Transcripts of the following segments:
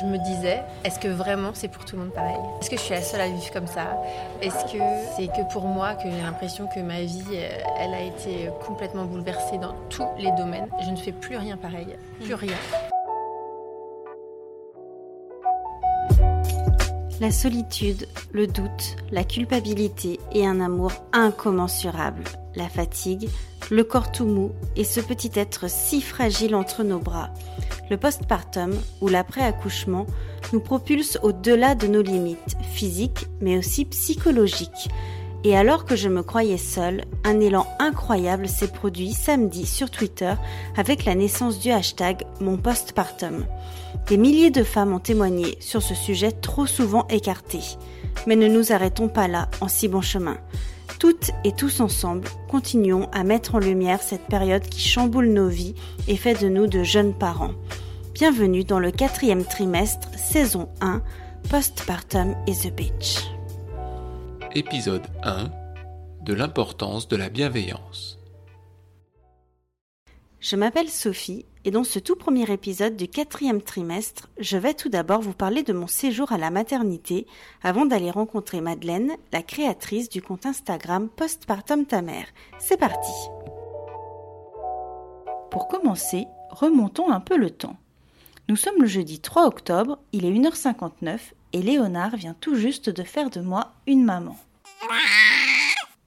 Je me disais, est-ce que vraiment c'est pour tout le monde pareil? Est-ce que je suis la seule à vivre comme ça? Est-ce que c'est que pour moi que j'ai l'impression que ma vie, euh, elle a été complètement bouleversée dans tous les domaines? Je ne fais plus rien pareil, plus rien. La solitude, le doute, la culpabilité et un amour incommensurable, la fatigue, le corps tout mou et ce petit être si fragile entre nos bras. Le postpartum ou l'après-accouchement nous propulse au-delà de nos limites physiques mais aussi psychologiques. Et alors que je me croyais seule, un élan incroyable s'est produit samedi sur Twitter avec la naissance du hashtag mon postpartum. Des milliers de femmes ont témoigné sur ce sujet trop souvent écarté. Mais ne nous arrêtons pas là en si bon chemin. Toutes et tous ensemble, continuons à mettre en lumière cette période qui chamboule nos vies et fait de nous de jeunes parents. Bienvenue dans le quatrième trimestre, saison 1, Postpartum is a Bitch. Épisode 1 de l'importance de la bienveillance. Je m'appelle Sophie et dans ce tout premier épisode du quatrième trimestre, je vais tout d'abord vous parler de mon séjour à la maternité avant d'aller rencontrer Madeleine, la créatrice du compte Instagram Postpartum ta mère. C'est parti Pour commencer, remontons un peu le temps. Nous sommes le jeudi 3 octobre, il est 1h59 et Léonard vient tout juste de faire de moi une maman.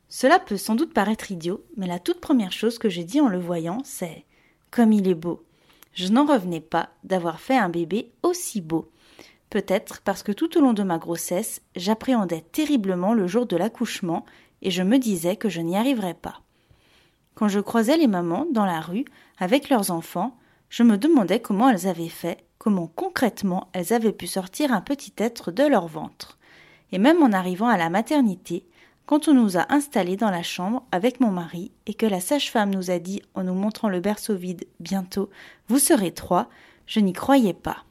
Cela peut sans doute paraître idiot, mais la toute première chose que j'ai dit en le voyant, c'est Comme il est beau. Je n'en revenais pas d'avoir fait un bébé aussi beau. Peut-être parce que tout au long de ma grossesse, j'appréhendais terriblement le jour de l'accouchement et je me disais que je n'y arriverais pas. Quand je croisais les mamans dans la rue avec leurs enfants, je me demandais comment elles avaient fait, comment concrètement elles avaient pu sortir un petit être de leur ventre. Et même en arrivant à la maternité, quand on nous a installés dans la chambre avec mon mari et que la sage-femme nous a dit en nous montrant le berceau vide bientôt vous serez trois, je n'y croyais pas.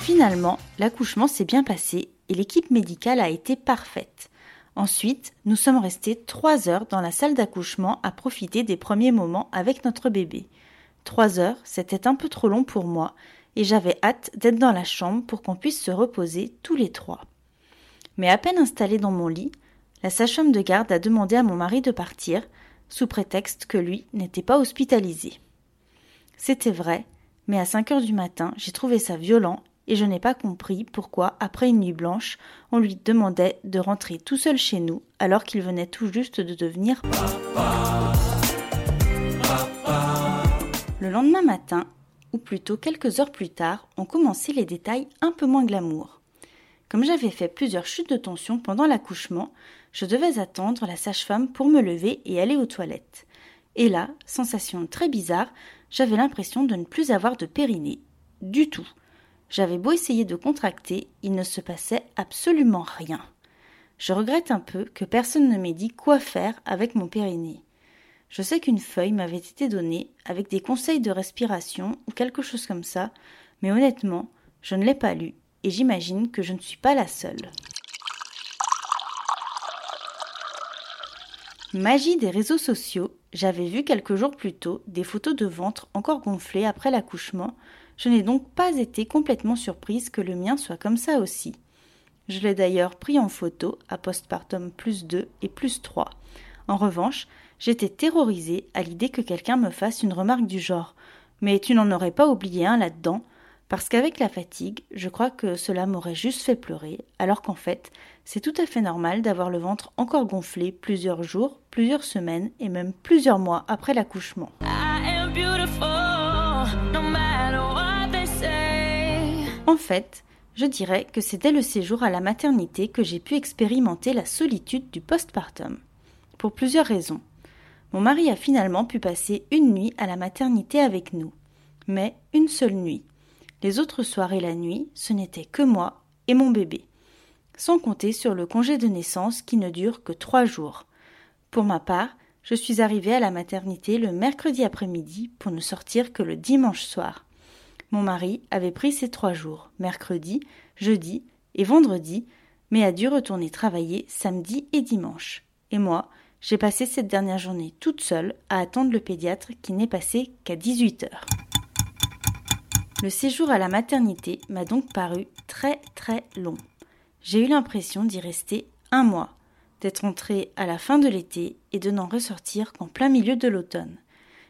Finalement, l'accouchement s'est bien passé et l'équipe médicale a été parfaite. Ensuite, nous sommes restés trois heures dans la salle d'accouchement à profiter des premiers moments avec notre bébé. Trois heures, c'était un peu trop long pour moi, et j'avais hâte d'être dans la chambre pour qu'on puisse se reposer tous les trois. Mais à peine installé dans mon lit, la sage-femme de garde a demandé à mon mari de partir, sous prétexte que lui n'était pas hospitalisé. C'était vrai, mais à cinq heures du matin, j'ai trouvé ça violent et je n'ai pas compris pourquoi, après une nuit blanche, on lui demandait de rentrer tout seul chez nous alors qu'il venait tout juste de devenir. Le lendemain matin, ou plutôt quelques heures plus tard, ont commencé les détails un peu moins glamour. Comme j'avais fait plusieurs chutes de tension pendant l'accouchement, je devais attendre la sage-femme pour me lever et aller aux toilettes. Et là, sensation très bizarre, j'avais l'impression de ne plus avoir de périnée. Du tout. J'avais beau essayer de contracter, il ne se passait absolument rien. Je regrette un peu que personne ne m'ait dit quoi faire avec mon périnée. Je sais qu'une feuille m'avait été donnée avec des conseils de respiration ou quelque chose comme ça, mais honnêtement, je ne l'ai pas lu et j'imagine que je ne suis pas la seule. Magie des réseaux sociaux, j'avais vu quelques jours plus tôt des photos de ventre encore gonflées après l'accouchement, je n'ai donc pas été complètement surprise que le mien soit comme ça aussi. Je l'ai d'ailleurs pris en photo à postpartum plus 2 et plus 3. En revanche, j'étais terrorisée à l'idée que quelqu'un me fasse une remarque du genre Mais tu n'en aurais pas oublié un là-dedans parce qu'avec la fatigue, je crois que cela m'aurait juste fait pleurer, alors qu'en fait, c'est tout à fait normal d'avoir le ventre encore gonflé plusieurs jours, plusieurs semaines et même plusieurs mois après l'accouchement. En fait, je dirais que c'est dès le séjour à la maternité que j'ai pu expérimenter la solitude du postpartum. Pour plusieurs raisons. Mon mari a finalement pu passer une nuit à la maternité avec nous. Mais une seule nuit. Les autres soirs et la nuit, ce n'était que moi et mon bébé. Sans compter sur le congé de naissance qui ne dure que trois jours. Pour ma part, je suis arrivée à la maternité le mercredi après-midi pour ne sortir que le dimanche soir. Mon mari avait pris ces trois jours, mercredi, jeudi et vendredi, mais a dû retourner travailler samedi et dimanche. Et moi, J'ai passé cette dernière journée toute seule à attendre le pédiatre qui n'est passé qu'à 18 heures. Le séjour à la maternité m'a donc paru très très long. J'ai eu l'impression d'y rester un mois, d'être entrée à la fin de l'été et de n'en ressortir qu'en plein milieu de l'automne.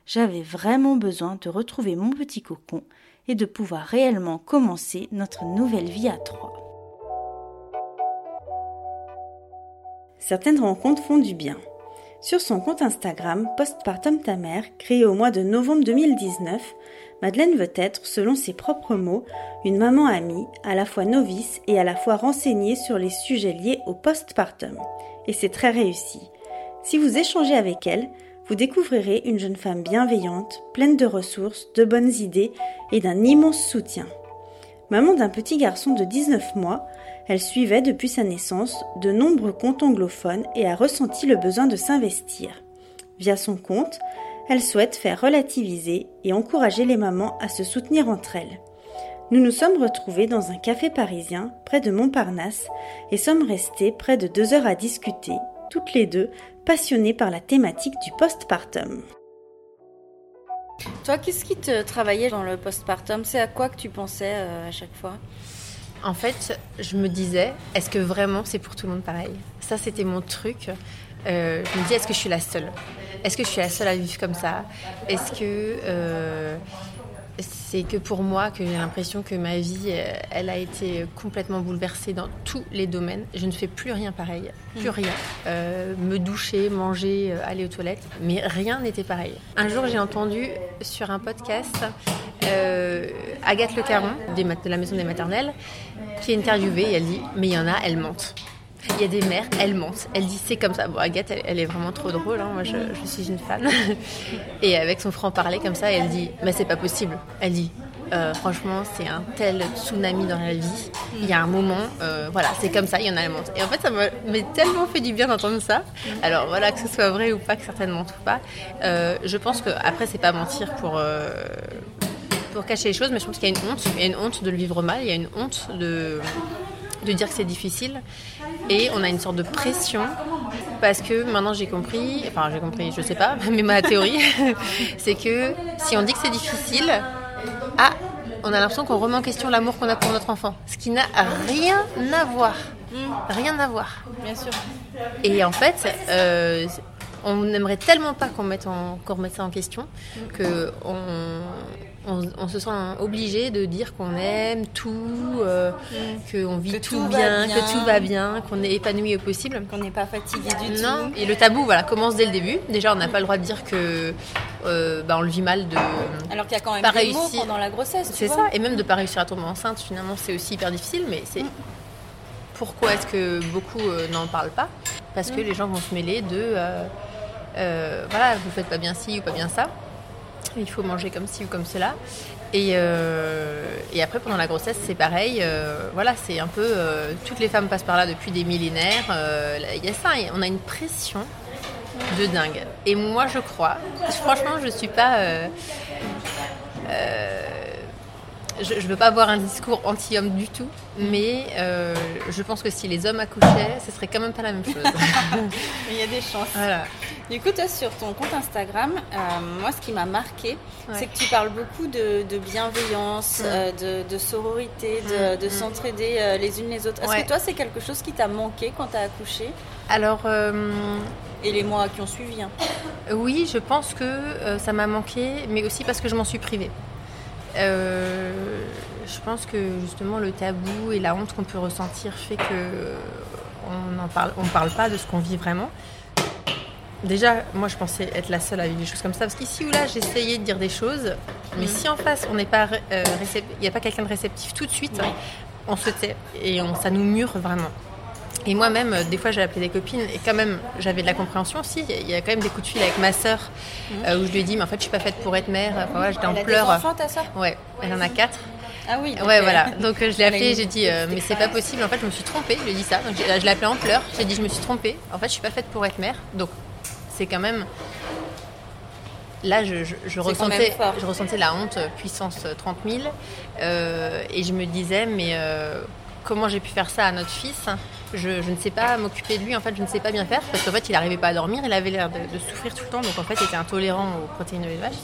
J'avais vraiment besoin de retrouver mon petit cocon et de pouvoir réellement commencer notre nouvelle vie à trois. Certaines rencontres font du bien. Sur son compte Instagram Postpartum ta mère, créé au mois de novembre 2019, Madeleine veut être, selon ses propres mots, une maman amie, à la fois novice et à la fois renseignée sur les sujets liés au postpartum. Et c'est très réussi. Si vous échangez avec elle, vous découvrirez une jeune femme bienveillante, pleine de ressources, de bonnes idées et d'un immense soutien. Maman d'un petit garçon de 19 mois, elle suivait depuis sa naissance de nombreux comptes anglophones et a ressenti le besoin de s'investir. Via son compte, elle souhaite faire relativiser et encourager les mamans à se soutenir entre elles. Nous nous sommes retrouvés dans un café parisien près de Montparnasse et sommes restés près de deux heures à discuter, toutes les deux passionnées par la thématique du postpartum. Toi, qu'est-ce qui te travaillait dans le postpartum? C'est à quoi que tu pensais euh, à chaque fois? En fait, je me disais, est-ce que vraiment c'est pour tout le monde pareil? Ça, c'était mon truc. Euh, je me dis, est-ce que je suis la seule? Est-ce que je suis la seule à vivre comme ça? Est-ce que euh, c'est que pour moi que j'ai l'impression que ma vie, euh, elle a été complètement bouleversée dans tous les domaines? Je ne fais plus rien pareil, plus mm. rien. me doucher, manger, aller aux toilettes, mais rien n'était pareil. Un jour, j'ai entendu sur un podcast Agathe Le Caron, de la Maison des Maternelles, qui est interviewée et elle dit, mais il y en a, elles mentent. Il y a des mères, elles mentent. Elles disent c'est comme ça. Bon, Agathe, elle, est vraiment trop drôle. Hein. Moi, je, suis une fan. Et avec son franc-parler comme ça, elle dit Mais c'est pas possible. Elle dit euh, Franchement, c'est un tel tsunami dans la vie. Il y a un moment, euh, voilà, c'est comme ça, il y en a, elles mentent. Et en fait, ça m'a tellement fait du bien d'entendre ça. Alors, voilà, que ce soit vrai ou pas, que certaines mentent ou pas. Euh, je pense que, après, c'est pas mentir pour pour cacher les choses, mais je pense qu'il y a une honte. Il y a une honte de le vivre mal, il y a une honte de, de dire que c'est difficile. Et on a une sorte de pression parce que maintenant j'ai compris, enfin j'ai compris, je sais pas, mais ma théorie, c'est que si on dit que c'est difficile, ah, on a l'impression qu'on remet en question l'amour qu'on a pour notre enfant, ce qui n'a rien à voir. Rien à voir. Bien sûr. Et en fait, euh, on n'aimerait tellement pas qu'on mette, remette ça en question que on, se sent obligé de dire qu'on aime tout, euh, qu'on vit tout, bien, que tout va bien, qu'on est épanoui au possible. Qu'on n'est pas fatigué du non. Et le tabou voilà, commence dès le début. Déjà, on n'a pas le droit de dire que euh, bah, on le vit mal de. Alors qu'il y a quand même pas des mots pendant la grossesse. C'est ça. Et même de pas réussir à tomber enceinte, finalement, c'est aussi hyper difficile. Mais c'est. Mm. Pourquoi est-ce que beaucoup euh, n'en parlent pas? Parce que mm. les gens vont se mêler de. Voilà, vous faites pas bien ci ou pas bien ça. Il faut manger comme ci ou comme cela. Et, euh, après, pendant la grossesse, c'est pareil. Euh, voilà, c'est un peu. toutes les femmes passent par là depuis des millénaires. Il y a ça, on a une pression de dingue. Et moi, je crois. Franchement, je suis pas je ne veux pas avoir un discours anti-homme du tout, mais euh, je pense que si les hommes accouchaient, ce serait quand même pas la même chose. Il y a des chances. Du coup, toi, sur ton compte Instagram, euh, moi, ce qui m'a marqué, c'est que tu parles beaucoup de, bienveillance, euh, de, sororité, de, s'entraider les unes les autres. Est-ce que toi, c'est quelque chose qui t'a manqué quand tu as accouché? Alors. Et les mois qui ont suivi hein. Oui, je pense que ça m'a manqué, mais aussi parce que je m'en suis privée. Euh, je pense que justement le tabou et la honte qu'on peut ressentir fait que on ne parle, on parle pas de ce qu'on vit vraiment. Déjà, moi je pensais être la seule à vivre des choses comme ça, parce qu'ici ou là j'essayais de dire des choses, mais mm. si en face on n'est pas, euh, il n'y a pas quelqu'un de réceptif tout de suite, on se tait et on, ça nous mure vraiment. Et moi-même, euh, des fois, j'ai appelé des copines et quand même, j'avais de la compréhension aussi. Il y a quand même des coups de fil avec ma sœur mhm. euh, où je lui ai dit, mais en fait, je suis pas faite pour être mère. Enfin, voilà, j'étais en pleurs. Des enfants, ta sœur? Ouais, elle en a quatre. Ah oui. Ouais, voilà. Donc je l'ai appelée, j'ai dit, euh, mais c'est pas possible. En fait, je me suis trompée. Je lui ai dit ça. Donc je l'ai appelée en pleurs. J'ai dit, je me suis trompée. En fait, je suis pas faite pour être mère. Donc c'est quand même. Là, je, je, ressentais, je ressentais la honte puissance 30 000. et je me disais, mais comment j'ai pu faire ça à notre fils je, je ne sais pas m'occuper de lui, en fait, je ne sais pas bien faire, parce qu'en fait, il n'arrivait pas à dormir, il avait l'air de, de souffrir tout le temps, donc en fait, il était intolérant aux protéines de lait de vache.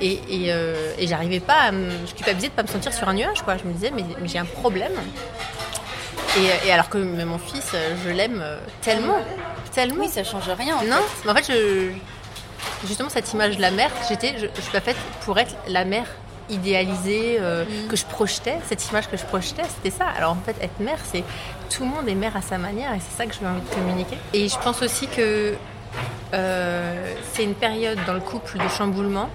Et, et, euh, et j'arrivais pas à me, je culpabilisais de pas me sentir sur un nuage, quoi. Je me disais, mais, mais j'ai un problème. Et, et alors que mon fils, je l'aime euh, tellement, tellement. Oui, ça change rien. En non, mais en fait, je, justement, cette image de la mère, j'étais, je, je suis pas faite pour être la mère idéalisée euh, que je projetais, cette image que je projetais, c'était ça. Alors en fait, être mère, c'est tout le monde est mère à sa manière et c'est ça que j'ai envie de communiquer. Et je pense aussi que euh, c'est une période dans le couple de chamboulement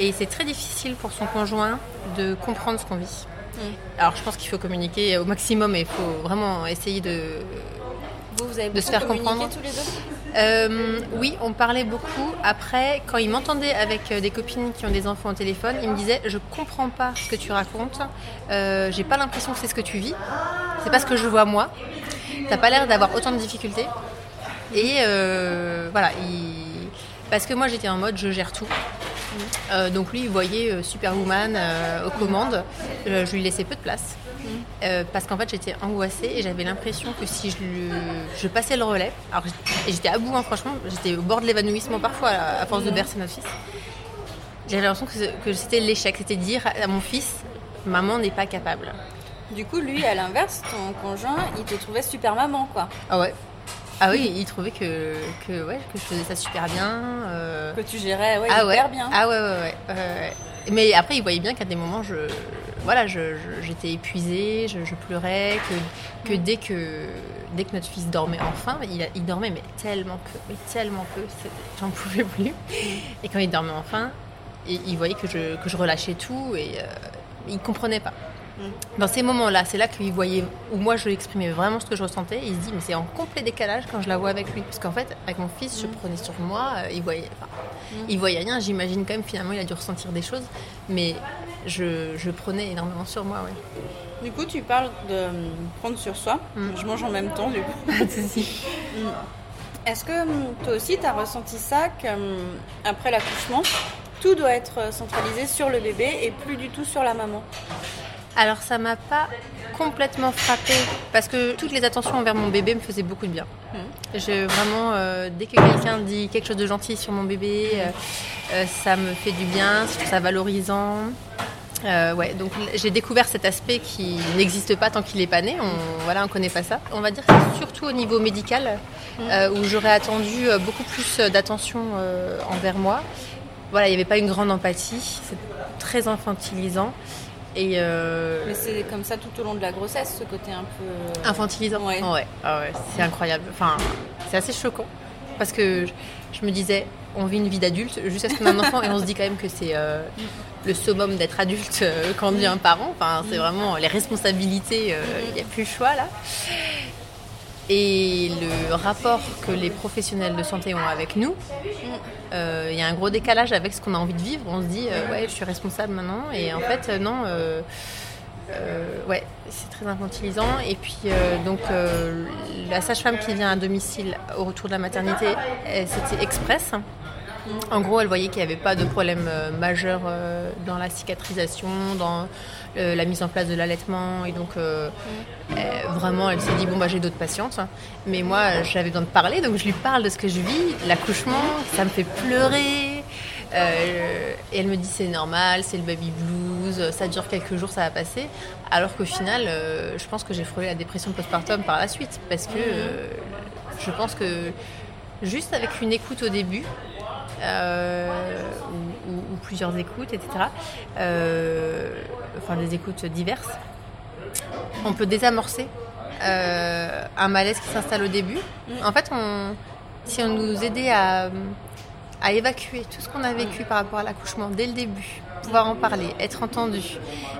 et c'est très difficile pour son conjoint de comprendre ce qu'on vit. Mm. Alors je pense qu'il faut communiquer au maximum et il faut vraiment essayer de Vous, vous avez de se faire comprendre. tous les deux? Euh, oui, on parlait beaucoup. Après, quand il m'entendait avec euh, des copines qui ont des enfants au téléphone, il me disait Je comprends pas ce que tu racontes. Euh, J'ai pas l'impression que c'est ce que tu vis. C'est pas ce que je vois moi. T'as pas l'air d'avoir autant de difficultés. Et voilà. il- Parce que moi, j'étais en mode Je gère tout. Donc lui, il voyait Superwoman aux commandes. Je lui laissais peu de place. Euh, parce qu'en fait j'étais angoissée et j'avais l'impression que si je, le- je passais le relais, alors et j'étais à bout hein, franchement, j'étais au bord de l'évanouissement parfois à, force de bercer notre fils. J'avais l'impression que, c'était l'échec, c'était dire à mon fils, maman n'est pas capable. Du coup, lui, à l'inverse, ton conjoint, il te trouvait super maman, quoi. Ah ouais. Ah oui, il trouvait que, que, ouais, que je faisais ça super bien. euh, Que tu gérais ouais, ah ouais. bien. Ah ouais, ouais, ouais. ouais. Mais après, il voyait bien qu'à des moments, je, voilà, j'étais épuisée, je, je pleurais, que, que dès que dès que notre fils dormait enfin, il, dormait mais tellement peu, mais tellement peu, j'en pouvais plus. Et quand il dormait enfin, il, il voyait que je, que je relâchais tout et euh, il comprenait pas. Dans ces moments-là, c'est là qu'il voyait, où moi je lui exprimais vraiment ce que je ressentais. Il se dit, mais c'est en complet décalage quand je la vois avec lui. Parce qu'en fait, avec mon fils, je prenais sur moi, euh, il voyait, enfin, il voyait rien. J'imagine quand même, finalement, il a dû ressentir des choses. Mais je, je prenais énormément sur moi, ouais. Du coup, tu parles de euh, prendre sur soi. Mm. Je mange en même temps, du coup. Mm. Est-ce que toi aussi, tu as ressenti ça qu'après l'accouchement, tout doit être euh, centralisé sur le bébé et plus du tout sur la maman? Alors ça m'a pas complètement frappée parce que toutes les attentions envers mon bébé me faisaient beaucoup de bien. Je vraiment euh, dès que quelqu'un dit quelque chose de gentil sur mon bébé, euh, euh, ça me fait du bien, je trouve ça valorisant. Ouais, donc j'ai découvert cet aspect qui n'existe pas tant qu'il n'est pas né. On, voilà, on connaît pas ça. On va dire que c'est surtout au niveau médical euh, où j'aurais attendu beaucoup plus d'attention envers moi. Voilà, il n'y avait pas une grande empathie. C'est très infantilisant et euh, Mais c'est comme ça tout au long de la grossesse, ce côté un peu. euh, infantilisant. Ouais. Ouais, ah ouais, c'est incroyable. Enfin, c'est assez choquant parce que je, me disais, on vit une vie d'adulte jusqu'à ce qu'on ait un enfant et on se dit quand même que c'est euh, le summum d'être adulte euh, quand on devient un parent. Enfin, c'est vraiment les responsabilités, il n'y a plus le choix là. Et le rapport que les professionnels de santé ont avec nous, euh, il y a un gros décalage avec ce qu'on a envie de vivre. On se dit, euh, ouais, je suis responsable maintenant. Et en fait, euh, non. ouais, c'est très infantilisant. Et puis, donc, la sage-femme qui vient à domicile au retour de la maternité, c'était express. En gros, elle voyait qu'il n'y avait pas de problème euh, majeur euh, dans la cicatrisation, dans euh, la mise en place de l'allaitement. Et donc, euh, vraiment, elle s'est dit bon, bah, j'ai d'autres patientes. Mais moi, j'avais besoin de parler, donc je lui parle de ce que je vis, l'accouchement, ça me fait pleurer. Et elle me dit c'est normal, c'est le baby blues, ça dure quelques jours, ça va passer. Alors qu'au final, je pense que j'ai frôlé la dépression postpartum par la suite. Parce que euh, je pense que juste avec une écoute au début, ou, ou- ou plusieurs écoutes, etc., euh, enfin des écoutes diverses, on peut désamorcer euh, un malaise qui s'installe au début. En fait, on, si on nous aidait à, à évacuer tout ce qu'on a vécu par rapport à l'accouchement dès le début, pouvoir en parler, être entendu,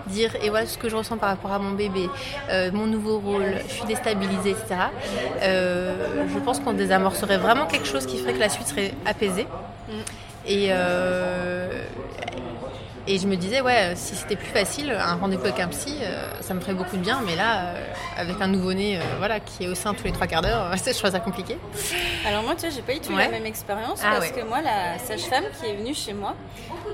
dire et voilà ce que je ressens par rapport à mon bébé, euh, mon nouveau rôle, je suis déstabilisée, etc. euh, je pense qu'on désamorcerait vraiment quelque chose qui ferait que la suite serait apaisée. Et, euh, Et je me disais, ouais, si c'était plus facile, un rendez-vous avec un psy, euh, ça me ferait beaucoup de bien. Mais là, euh, avec un nouveau-né euh, voilà, qui est au sein tous les trois quarts d'heure, je trouve ça compliqué. Alors moi, tu sais, j'ai pas eu tout Ouais. la même expérience Ah parce ouais. que moi, la sage-femme qui est venue chez moi,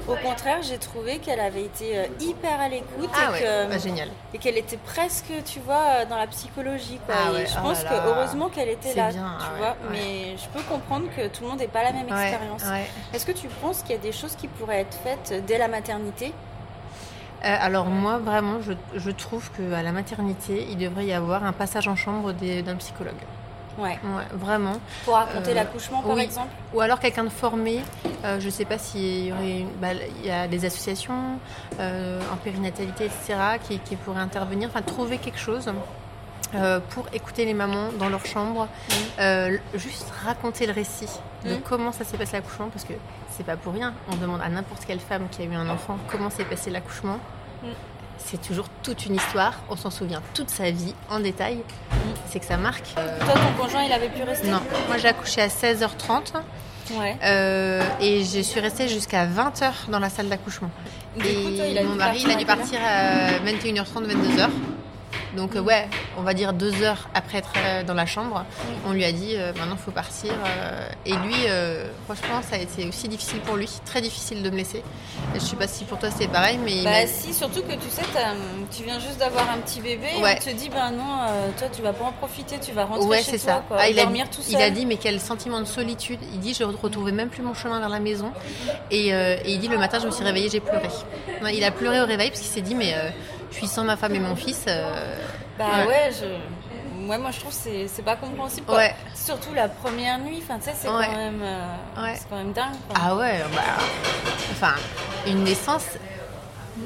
au contraire, j'ai trouvé qu'elle avait été euh, hyper à l'écoute Ah et ouais, que- bah, génial. et qu'elle était presque, tu vois, euh, dans la psychologie. Quoi. Ah Et je oh pense là que là. heureusement qu'elle était là, bien, tu ah vois. Mais je peux comprendre que tout le monde n'ait pas la même expérience. Est-ce que tu penses qu'il y a des choses qui pourraient être faites dès la maternité Euh, alors moi, vraiment, je, je trouve qu'à la maternité, il devrait y avoir un passage en chambre d'un psychologue. Ouais. Ouais, vraiment. Pour raconter Euh, l'accouchement, par oui. exemple Ou alors quelqu'un de formé. euh, je ne sais pas s'il y aurait une- bah, il y a des associations euh, en périnatalité, etc., qui, qui pourraient intervenir. Enfin, trouver quelque chose. Euh, pour écouter les mamans dans leur chambre, euh, juste raconter le récit de Mhm. comment ça s'est passé l'accouchement, parce que c'est pas pour rien. On demande à n'importe quelle femme qui a eu un enfant comment s'est passé l'accouchement. Mhm. C'est toujours toute une histoire. On s'en souvient toute sa vie en détail. C'est que ça marque. Euh, Toi, ton conjoint, il avait pu rester non, moi j'ai accouché à 16h30 Ouais. euh, et je suis restée jusqu'à 20h dans la salle d'accouchement. Coup, toi, Et mon mari, il a dû partir partir à 21h30, 22h. Donc euh, ouais, on va dire deux heures après être euh, dans la chambre, on lui a dit euh, maintenant faut partir. euh, et lui, franchement, ça a été aussi difficile pour lui, très difficile de me laisser. Et je sais pas si pour toi c'est pareil, mais il Bah si, surtout que tu sais, tu viens juste d'avoir un petit bébé et Ouais. on te dit, ben non, toi tu vas pas en profiter, tu vas rentrer Ouais, chez toi, ça. quoi, Ah, il, a, dormir tout seul. il a dit, mais quel sentiment de solitude. Il dit, je retrouvais même plus mon chemin vers la maison. Et, et il dit, le matin, je me suis réveillée, j'ai pleuré. Il a pleuré au réveil parce qu'il s'est dit, mais je suis sans ma femme et mon fils. euh, Bah Ouais. ouais, je... Ouais, moi je trouve que c'est pas compréhensible. quoi. Ouais. Surtout la première nuit, enfin, tu sais, c'est Ouais. quand, même, euh, quand même dingue. quoi. Ah ouais, bah, enfin, une naissance.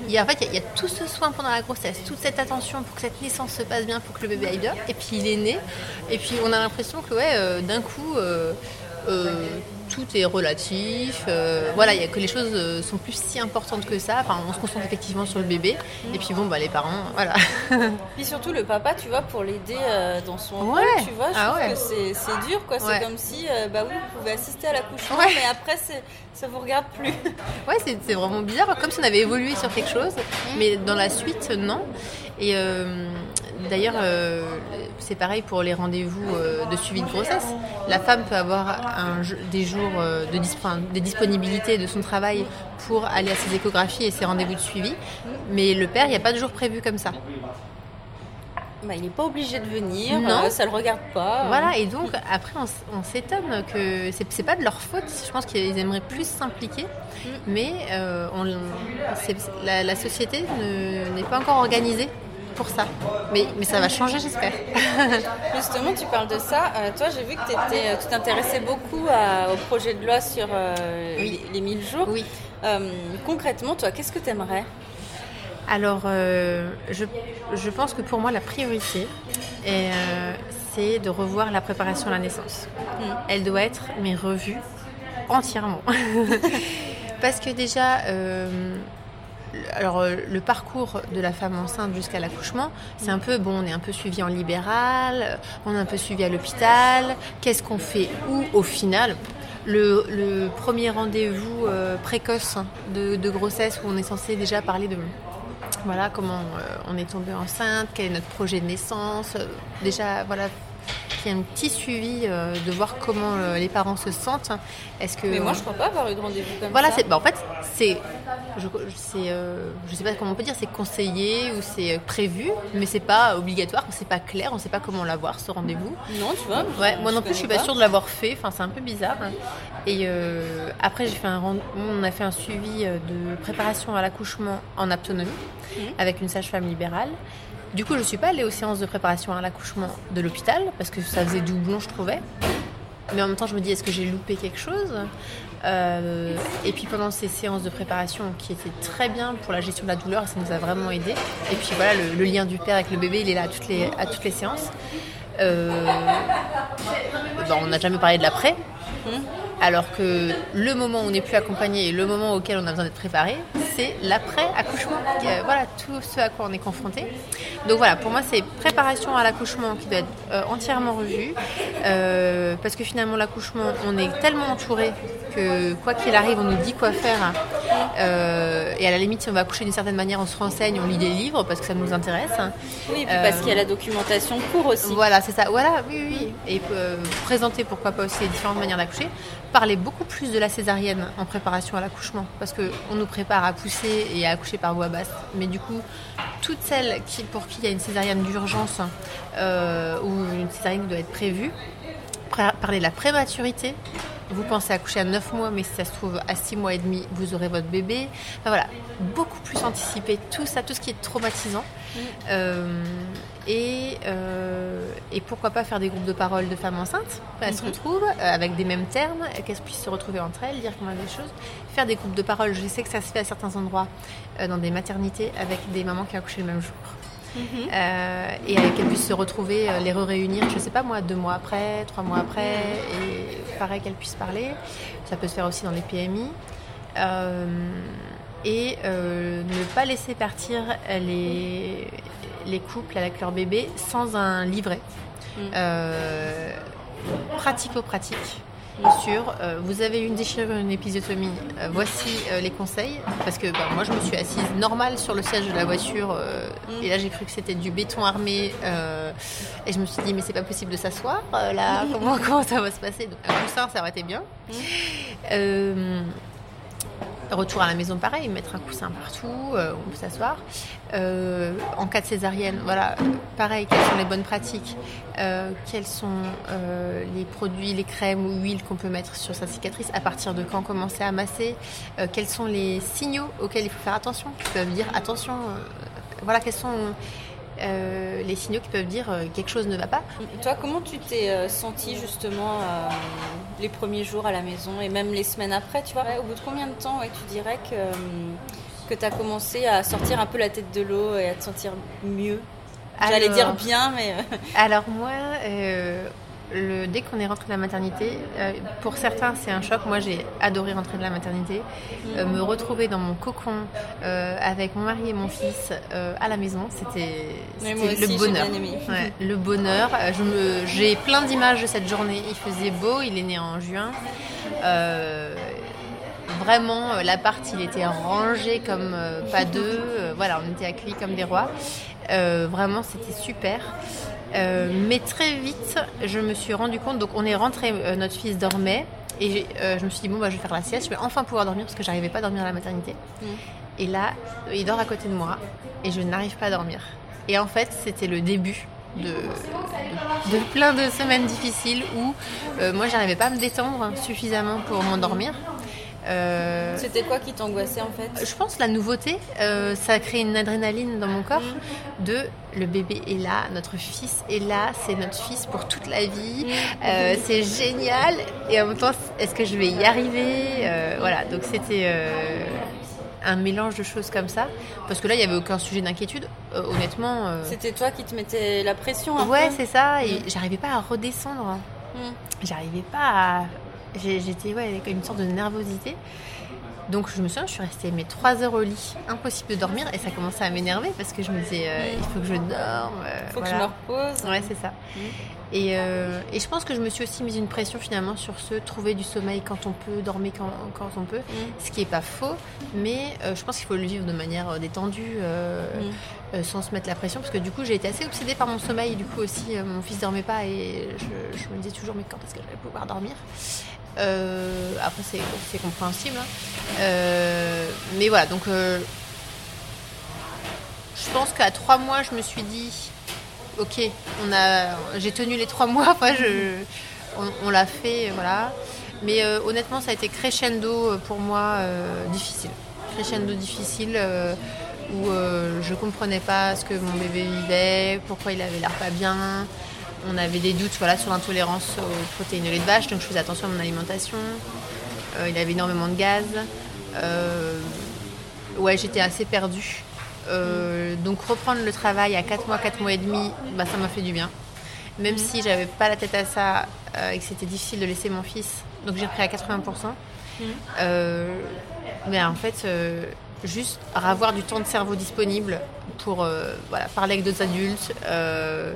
Il y a, en fait, il y, a, il y a tout ce soin pendant la grossesse, toute cette attention pour que cette naissance se passe bien, pour que le bébé aille bien. Et puis il est né. Et puis on a l'impression que ouais, euh, d'un coup, euh, euh, tout est relatif. euh, voilà, il y a que les choses euh, sont plus si importantes que ça. Enfin, on se concentre effectivement sur le bébé. Et puis bon, bah les parents, voilà. Puis surtout le papa, tu vois, pour l'aider euh, dans son Ouais. rôle, tu vois, je Ah trouve ouais. que c'est c'est dur, quoi. C'est Ouais. comme si, euh, bah oui, vous pouvez assister à l'accouchement, Ouais. mais après, c'est- ça vous regarde plus. Ouais, c'est c'est vraiment bizarre, comme si on avait évolué sur quelque chose, mais dans la suite, non. Et d'ailleurs, euh, c'est pareil pour les rendez-vous euh, de suivi de grossesse. La femme peut avoir un, des jours euh, de dis- enfin, des disponibilités de son travail pour aller à ses échographies et ses rendez-vous de suivi, mais le père, il n'y a pas de jour prévu comme ça. Bah, il n'est pas obligé de venir, Non. ça le regarde pas. Voilà, et donc après on, s'étonne que c'est pas de leur faute, je pense qu'ils aimeraient plus s'impliquer, mais on- c'est- la, la société ne- n'est pas encore organisée pour ça. Mais, mais ça va changer, j'espère. Justement, tu parles de ça. Euh, toi, j'ai vu que t'étais- euh, tu t'intéressais beaucoup à- au projet de loi sur euh, Oui. les, les 1000 jours. Oui. Euh, concrètement, toi, qu'est-ce que tu aimerais Alors, euh, je, je pense que pour moi, la priorité, est, euh, c'est de revoir la préparation à la naissance. Elle doit être, mais revue entièrement. Parce que déjà, euh, alors, euh, le parcours de la femme enceinte jusqu'à l'accouchement, c'est un peu, bon, on est un peu suivi en libéral, on est un peu suivi à l'hôpital, qu'est-ce qu'on fait où au final? Le, premier rendez-vous euh, précoce de, de grossesse où on est censé déjà parler de voilà comment euh, on est tombé enceinte, quel est notre projet de naissance, euh, déjà voilà qu'il y ait un petit suivi euh, de voir comment euh, les parents se sentent. Est-ce que Mais moi, je crois pas avoir eu de rendez-vous comme voilà, ça. bah, en fait c'est je c'est euh, sais pas comment on peut dire, c'est conseillé ou c'est prévu, mais c'est pas obligatoire, c'est pas clair, on sait pas comment l'avoir ce rendez-vous. Non, tu vois. Ouais, moi non plus, je suis connais pas sûre de l'avoir fait. Enfin, c'est un peu bizarre. Et après, j'ai fait un on a fait un suivi de préparation à l'accouchement en autonomie avec une sage-femme libérale. Du coup, je suis pas allée aux séances de préparation à l'accouchement de l'hôpital parce que ça faisait doublon, je trouvais. Mais en même temps, je me dis, est-ce que j'ai loupé quelque chose? Euh, Et puis pendant ces séances de préparation qui étaient très bien pour la gestion de la douleur, ça nous a vraiment aidé. Et puis voilà, le, lien du père avec le bébé, il est là à toutes les, séances. Euh, ben, on n'a jamais parlé de l'après. Alors que le moment où on n'est plus accompagné et le moment auquel on a besoin d'être préparé, c'est l'après-accouchement. Euh, voilà, tout ce à quoi on est confronté. Donc voilà, pour moi, c'est préparation à l'accouchement qui doit être euh, entièrement revue. Euh, parce que finalement, l'accouchement, on est tellement entouré que quoi qu'il arrive, on nous dit quoi faire. Euh, et à la limite, si on va accoucher d'une certaine manière, on se renseigne, on lit des livres parce que ça nous intéresse. Oui, et puis parce qu'il y a la documentation pour aussi. Voilà, c'est ça. Voilà, oui, oui. Et euh, présenter pourquoi pas aussi les différentes manières d'accoucher. Parler beaucoup plus de la césarienne en préparation à l'accouchement parce qu'on nous prépare à pousser et à accoucher par voie basse. Mais du coup, toutes celles qui, pour qui il y a une césarienne d'urgence euh, ou une césarienne qui doit être prévue, parler de la prématurité. Vous pensez accoucher à 9 mois, mais si ça se trouve à 6 mois et demi, vous aurez votre bébé. Enfin, voilà, beaucoup plus anticiper tout ça, tout ce qui est traumatisant. Mm. Euh, et, euh, et pourquoi pas faire des groupes de parole de femmes enceintes Elles se Mhm. retrouvent euh, avec des mêmes termes, qu'elles puissent se retrouver entre elles, dire comment des choses. Faire des groupes de parole, je sais que ça se fait à certains endroits, dans des maternités, avec des mamans qui ont accouché le même jour. Mhm. Euh, et qu'elles puissent se retrouver, euh, les réunir, je sais pas moi, deux mois après, trois mois après, et pareil qu'elles puissent parler. Ça peut se faire aussi dans les PMI. Euh, et euh, ne pas laisser partir les, les couples avec leur bébé sans un livret. Mm. Pratico-pratique sur euh, vous avez eu une déchirure, une épisiotomie, euh, voici euh, les conseils. Parce que bah, moi je me suis assise normal sur le siège de la voiture euh, Mm. et là j'ai cru que c'était du béton armé et je me suis dit mais c'est pas possible de s'asseoir là, comment, comment ça va se passer? Donc un coussin ça aurait été bien. Retour à la maison, pareil, mettre un coussin partout, euh, on peut s'asseoir. Euh, en cas de césarienne, voilà, pareil, quelles sont les bonnes pratiques euh, Quels sont euh, les produits, les crèmes ou huiles qu'on peut mettre sur sa cicatrice À partir de quand commencer à masser Quels sont les signaux auxquels il faut faire attention Qui peuvent dire attention, voilà, quels sont euh, les signaux qui peuvent dire euh, quelque chose ne va pas. Toi, comment tu t'es euh, sentie justement euh, les premiers jours à la maison et même les semaines après, tu vois? Ouais, Au bout de combien de temps ouais, tu dirais que, euh, que tu as commencé à sortir un peu la tête de l'eau et à te sentir mieux? J'allais Alors- dire bien, mais... Alors moi, euh, le, dès qu'on est rentré de la maternité, euh, pour certains c'est un choc. Moi j'ai adoré rentrer de la maternité, Euh, me retrouver dans mon cocon euh, avec mon mari et mon fils à la maison, c'était le bonheur. Ouais, le bonheur. J'ai plein d'images de cette journée. Il faisait beau, il est né en juin. Vraiment, l'appart, il était rangé comme pas deux. Voilà, on était accueillis comme des rois. Vraiment, c'était super. Euh, mais très vite, je me suis rendu compte. Donc, on est rentré, euh, notre fils dormait. Et euh, je me suis dit, bon, bah, je vais faire la sieste. Je vais enfin pouvoir dormir parce que j'arrivais pas à dormir à la maternité. Mm. Et là, il dort à côté de moi. Et je n'arrive pas à dormir. Et en fait, c'était le début de, plein de semaines difficiles où moi, j'arrivais pas à me détendre suffisamment pour m'endormir. Euh, C'était quoi qui t'angoissait en fait je pense la nouveauté, euh, ça a créé une adrénaline dans mon corps de le bébé est là, notre fils est là, c'est notre fils pour toute la vie, euh, c'est génial et en même temps est-ce que je vais y arriver Euh, Voilà, donc c'était un mélange de choses comme ça parce que là il n'y avait aucun sujet d'inquiétude, euh, honnêtement. euh, C'était toi qui te mettais la pression un ouais, c'est ça et j'arrivais pas à redescendre. Mm. J'arrivais pas à. J'étais ouais, avec une sorte de nervosité. Donc je me souviens, je suis restée mes 3 heures au lit, impossible de dormir, et ça commençait à m'énerver parce que je me disais, euh, il faut que je dorme. euh, Faut que je me repose. Ouais, c'est ça. Mm. Et, euh, et je pense que je me suis aussi mise une pression finalement sur ce trouver du sommeil quand on peut, dormir quand, quand on peut, Mm. ce qui est pas faux, mais je pense qu'il faut le vivre de manière détendue, Mm. sans se mettre la pression, parce que du coup j'ai été assez obsédée par mon sommeil, du coup aussi mon fils dormait pas et je, je me disais toujours mais quand est-ce que je vais pouvoir dormir? Euh, Après c'est compréhensible, hein. Euh, mais voilà donc euh, je pense qu'à trois mois je me suis dit ok on a j'ai tenu les trois mois, après je on, on l'a fait voilà, mais honnêtement ça a été crescendo pour moi difficile, crescendo difficile. où je comprenais pas ce que mon bébé vivait, pourquoi il avait l'air pas bien. On avait des doutes voilà, sur l'intolérance aux protéines de lait de vache, donc je faisais attention à mon alimentation. Euh, il avait énormément de gaz. Euh, ouais, j'étais assez perdue. Euh, donc reprendre le travail à 4 mois, 4 mois et demi, bah, ça m'a fait du bien. Même si j'avais pas la tête à ça et que c'était difficile de laisser mon fils, donc j'ai repris à 80%. Euh, mais en fait, juste avoir du temps de cerveau disponible pour euh, voilà, parler avec d'autres adultes. Euh,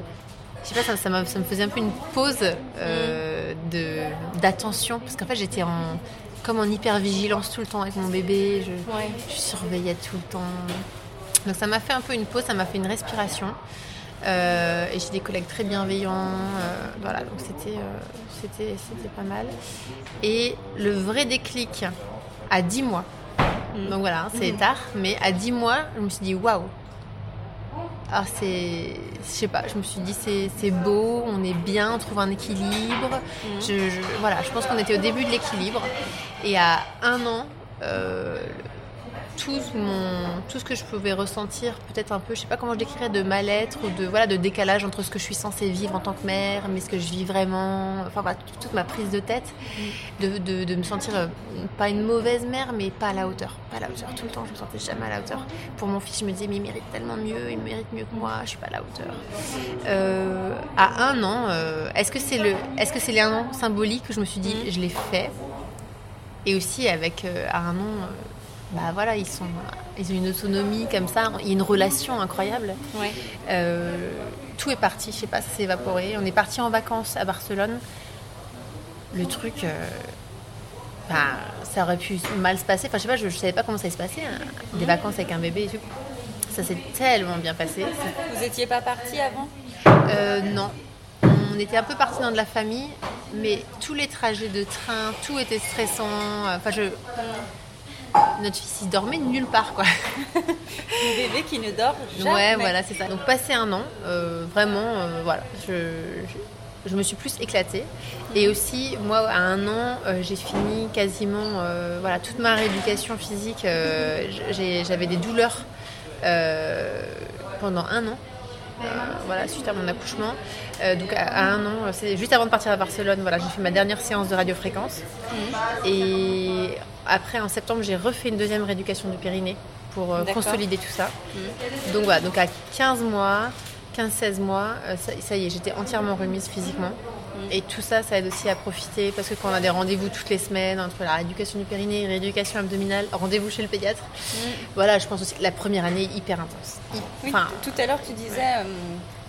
je sais pas, ça, ça, m'a- ça me faisait un peu une pause euh, de- d'attention parce qu'en fait j'étais en comme en hyper vigilance tout le temps avec mon bébé. Je, Ouais. je surveillais tout le temps. Donc ça m'a fait un peu une pause, ça m'a fait une respiration. Euh, et j'ai des collègues très bienveillants. euh, voilà, donc c'était, euh, c'était, c'était pas mal. Et le vrai déclic à 10 mois. Mm. Donc voilà, hein, c'est tard, mais à 10 mois, je me suis dit waouh. Alors c'est, je sais pas, je me suis dit c'est, c'est beau, on est bien, on trouve un équilibre. Je, je- voilà, je pense qu'on était au début de l'équilibre. Et à un an, euh, tout, mon, tout ce que je pouvais ressentir, peut-être un peu, je sais pas comment je décrirais, de mal-être ou de, voilà, de décalage entre ce que je suis censée vivre en tant que mère, mais ce que je vis vraiment, enfin toute ma prise de tête, de, de- de me sentir euh, pas une mauvaise mère, mais pas à la hauteur. Pas à la hauteur. Tout le temps, je me sentais jamais à la hauteur. Pour mon fils, je me disais, mais il mérite tellement mieux, il mérite mieux que moi, je suis pas à la hauteur. Euh, à un an, euh, est-ce que c'est le, est-ce que c'est les un an symbolique où je me suis dit, je l'ai fait? Et aussi avec euh, à un an, euh, bah voilà, ils sont, ils ont une autonomie comme ça, il y a une relation incroyable. Ouais. Euh, tout est parti, je sais pas, ça s'est évaporé. On est parti en vacances à Barcelone. Le truc, euh, bah, ça aurait pu mal se passer. Enfin, je sais pas, je, je savais pas comment ça allait se passer. hein. Des vacances avec un bébé et tout. Ça s'est tellement bien passé. Vous étiez pas parti avant? Euh, non. On était un peu partis dans de la famille, mais tous les trajets de train, tout était stressant. Enfin, je. Notre fils, il dormait nulle part, quoi. Le bébé qui ne dort jamais. Ouais, voilà, c'est ça. Donc passé un an, euh, vraiment, euh, voilà, je, je, je me suis plus éclatée. Et aussi, moi, à un an, euh, j'ai fini quasiment, voilà, toute ma rééducation physique. j'ai- J'avais des douleurs pendant un an. Euh, voilà, suite à mon accouchement. Euh, donc à, à un an, c'est juste avant de partir à Barcelone, voilà, j'ai fait ma dernière séance de radiofréquence. Et après, en septembre, j'ai refait une deuxième rééducation du périnée pour euh, consolider tout ça. Donc voilà, donc à 15 mois, 15-16 mois, ça, ça y est, j'étais entièrement remise physiquement. Et tout ça, ça aide aussi à profiter parce que quand on a des rendez-vous toutes les semaines entre la rééducation du périnée, rééducation abdominale, rendez-vous chez le pédiatre, voilà, je pense aussi que la première année est hyper intense. Hy- Oui, Enfin, tout à l'heure, tu disais, euh,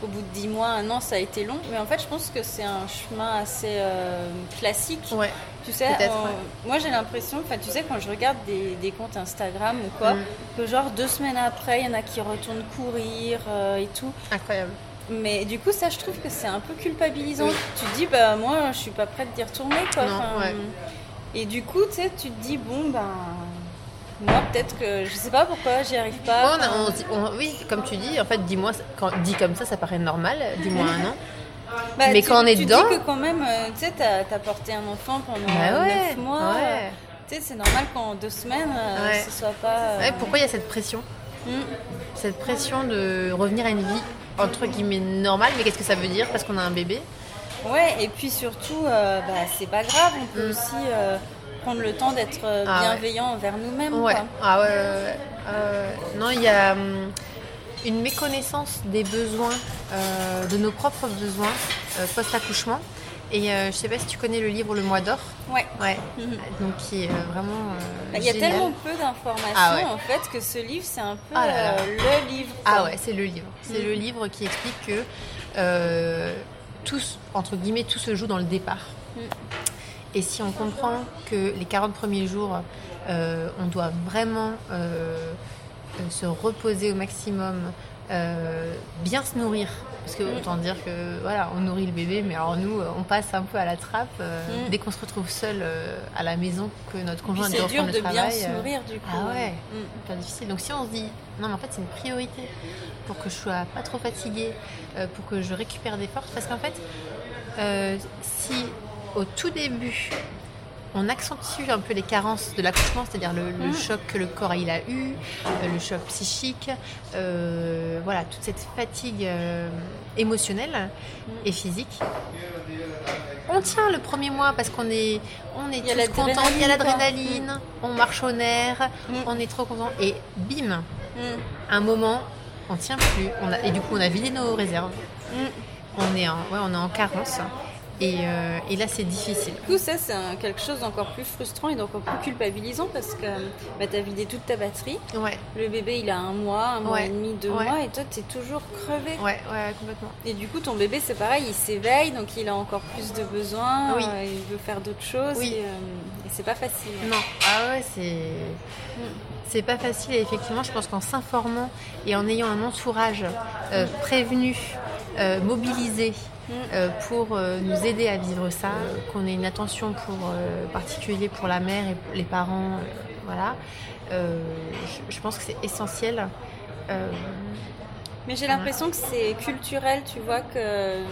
au bout de 10 mois, un an, ça a été long. Mais en fait, je pense que c'est un chemin assez euh, classique. ouais. Tu sais, ouais. moi j'ai l'impression, enfin tu sais, quand je regarde des, des comptes Instagram ou quoi, Mm. que genre deux semaines après, il y en a qui retournent courir euh, et tout. Incroyable. Mais du coup, ça, je trouve que c'est un peu culpabilisant. Tu te dis, bah moi, je suis pas prête d'y retourner, quoi. Non, Enfin, ouais. Et du coup, tu sais, tu te dis, bon, ben. Moi, peut-être que. Je sais pas pourquoi j'y arrive pas. On a- on on- oui, comme tu dis, en fait, dis-moi, quand dit comme ça, ça paraît normal, dis-moi un an. bah, mais tu- quand on est tu dedans- dis que quand même, euh, tu sais, t'as as porté un enfant pendant Bah ouais, 9 mois. ouais. Tu sais, c'est normal qu'en deux semaines, euh, Ouais. ce soit pas. euh, pourquoi il y a cette pression? Mm. Cette pression de revenir à une vie entre guillemets normale, mais qu'est-ce que ça veut dire parce qu'on a un bébé? Ouais, et puis surtout, euh, bah, c'est pas grave, on peut Mm. aussi euh, prendre le temps d'être euh, Ah ouais. bienveillant envers nous-mêmes. Ouais. quoi. Ah ouais. Euh, non, il y a hum, une méconnaissance des besoins, de nos propres besoins post-accouchement. Et euh, je sais pas si tu connais le livre Le Mois d'Or. Ouais. Ouais. Mhm. Donc qui est euh, vraiment. euh, Bah, Il y a génial. tellement peu d'informations Ah ouais. en fait que ce livre c'est un peu Ah là là. euh, le livre. quoi. Ah ouais, c'est le livre. C'est Mm. le livre qui explique que tout, se- entre guillemets, tout se joue dans le départ. Mm. Et si on comprend que les 40 premiers jours, on doit vraiment se reposer au maximum, euh, bien se nourrir. Parce que Mm. autant dire que voilà, on nourrit le bébé, mais alors nous, euh, on passe un peu à la trappe euh, Mm. dès qu'on se retrouve seul euh, à la maison, que notre conjoint c'est doit dur reprendre de le bien travail. se euh, nourrir du coup. ah ouais. Mm. hyper difficile. Donc si on se dit non mais en fait c'est une priorité pour que je sois pas trop fatiguée, pour que je récupère des forces, parce qu'en fait si au tout début on accentue un peu les carences de l'accouchement, c'est-à-dire le, le Mhm. choc que le corps il a eu, euh, le choc psychique, euh, voilà toute cette fatigue euh, émotionnelle et physique. On tient le premier mois parce qu'on est, on est tous contents, il y a l'adrénaline, l'adrénaline, on marche au nerf, Mm. on est trop content et bim, Mm. un moment, on tient plus. On a, et du coup, on a vidé nos réserves. Mm. On est en, ouais, on est en carence. Euh, et, là, c'est difficile. Du coup, ça, c'est quelque chose d'encore plus frustrant et d'encore plus culpabilisant parce que bah, tu as vidé toute ta batterie. Ouais. Le bébé, il a un mois, un mois et demi, deux mois, et toi, tu es toujours crevé. Ouais, ouais, complètement. Et du coup, ton bébé, c'est pareil, il s'éveille, donc il a encore plus de besoins, oui. Euh, il veut faire d'autres choses. Oui. Et, euh, et c'est pas facile. Non, ah ouais, c'est. C'est pas facile et effectivement, je pense qu'en s'informant et en ayant un entourage prévenu, mobilisé, euh, pour euh, nous aider à vivre ça, qu'on ait une attention pour, euh, particulier pour la mère et les parents. voilà. Je, pense que c'est essentiel. Mais j'ai l'impression que c'est culturel, tu vois, que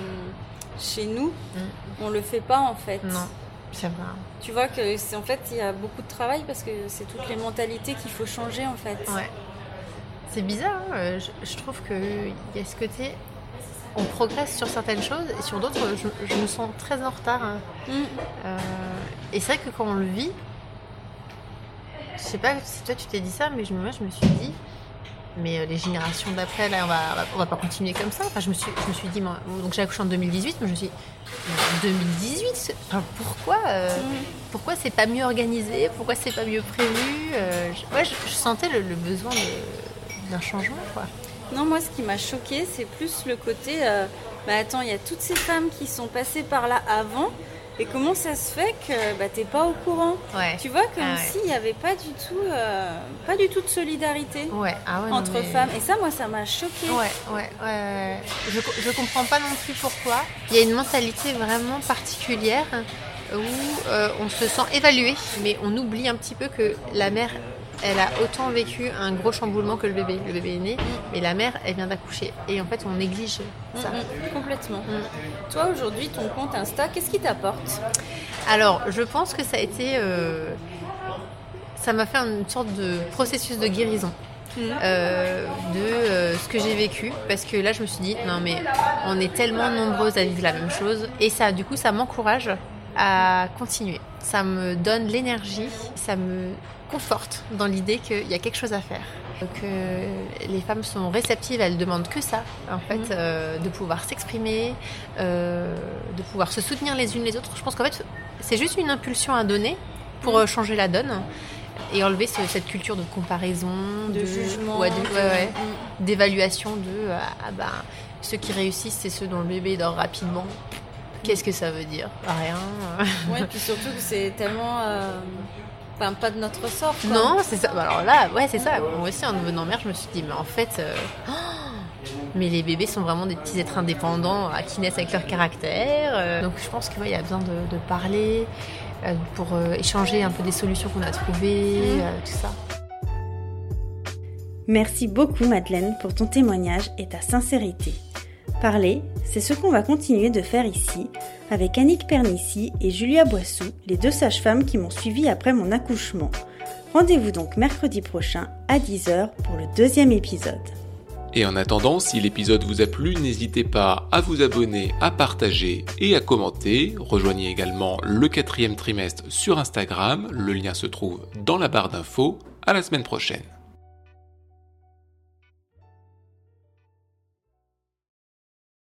chez nous, mm. on le fait pas en fait. Non. C'est vrai. Tu vois que c'est en fait il y a beaucoup de travail parce que c'est toutes les mentalités qu'il faut changer en fait. Ouais. C'est bizarre, hein, je, je, trouve qu'il y a ce côté on progresse sur certaines choses et sur d'autres, je, me sens très en retard. Hein. Mm. Euh, et c'est vrai que quand on le vit, je sais pas si toi tu t'es dit ça, mais je, moi je me suis dit, mais euh, les générations d'après, là, on va, on va, pas continuer comme ça. Enfin, je me suis, je me suis dit, donc j'ai accouché en 2018, mais je me suis dit, 2018, pourquoi, euh, mm. pourquoi c'est pas mieux organisé, pourquoi c'est pas mieux prévu je, je, sentais le, le besoin d'un changement, quoi. Non, moi, ce qui m'a choqué, c'est plus le côté. Euh, bah attends, il y a toutes ces femmes qui sont passées par là avant. Et comment ça se fait que bah, t'es pas au courant Tu vois comme ah s'il n'y avait pas du tout, euh, pas du tout de solidarité ah entre femmes. Et ça, moi, ça m'a choqué. Ouais, ouais, ouais. Je, je comprends pas non plus pourquoi. Il y a une mentalité vraiment particulière où euh, on se sent évalué, mais on oublie un petit peu que la mère elle a autant vécu un gros chamboulement que le bébé. Le bébé est né, mais la mère, elle vient d'accoucher. Et en fait, on néglige ça. Mm, mm, complètement. Mm. Toi, aujourd'hui, ton compte Insta, qu'est-ce qui t'apporte? Alors, je pense que ça a été. Euh, ça m'a fait une sorte de processus de guérison. Euh, de euh, ce que j'ai vécu parce que là je me suis dit non mais on est tellement nombreuses à vivre la même chose et ça du coup ça m'encourage à continuer ça me donne l'énergie ça me conforte dans l'idée qu'il y a quelque chose à faire. Que les femmes sont réceptives, elles demandent que ça, en fait, mhm. euh, de pouvoir s'exprimer, euh, de pouvoir se soutenir les unes les autres. Je pense qu'en fait, c'est juste une impulsion à donner pour mhm. euh, changer la donne et enlever cette culture de comparaison, de, jugement, d'évaluation de, ah, bah, ceux qui réussissent, c'est ceux dont le bébé dort rapidement. Qu'est-ce que ça veut dire? Rien. Ouais, puis surtout que c'est tellement Enfin, pas de notre sort. Non, c'est ça. Bah, alors là, ouais, c'est ça. Moi aussi, en devenant mère, je me suis dit, mais en fait, euh, mais les bébés sont vraiment des petits êtres indépendants euh, qui naissent avec leur caractère. Euh. donc, je pense qu'il y a besoin de, parler pour échanger un peu des solutions qu'on a trouvées, mmh. tout ça. Merci beaucoup, Madeleine, pour ton témoignage et ta sincérité. Parler, c'est ce qu'on va continuer de faire ici avec Annick Pernici et Julia Boissou, les deux sages-femmes qui m'ont suivi après mon accouchement. Rendez-vous donc mercredi prochain à 10h pour le deuxième épisode. Et en attendant, si l'épisode vous a plu, n'hésitez pas à vous abonner, à partager et à commenter. Rejoignez également le quatrième trimestre sur Instagram, le lien se trouve dans la barre d'infos. À la semaine prochaine.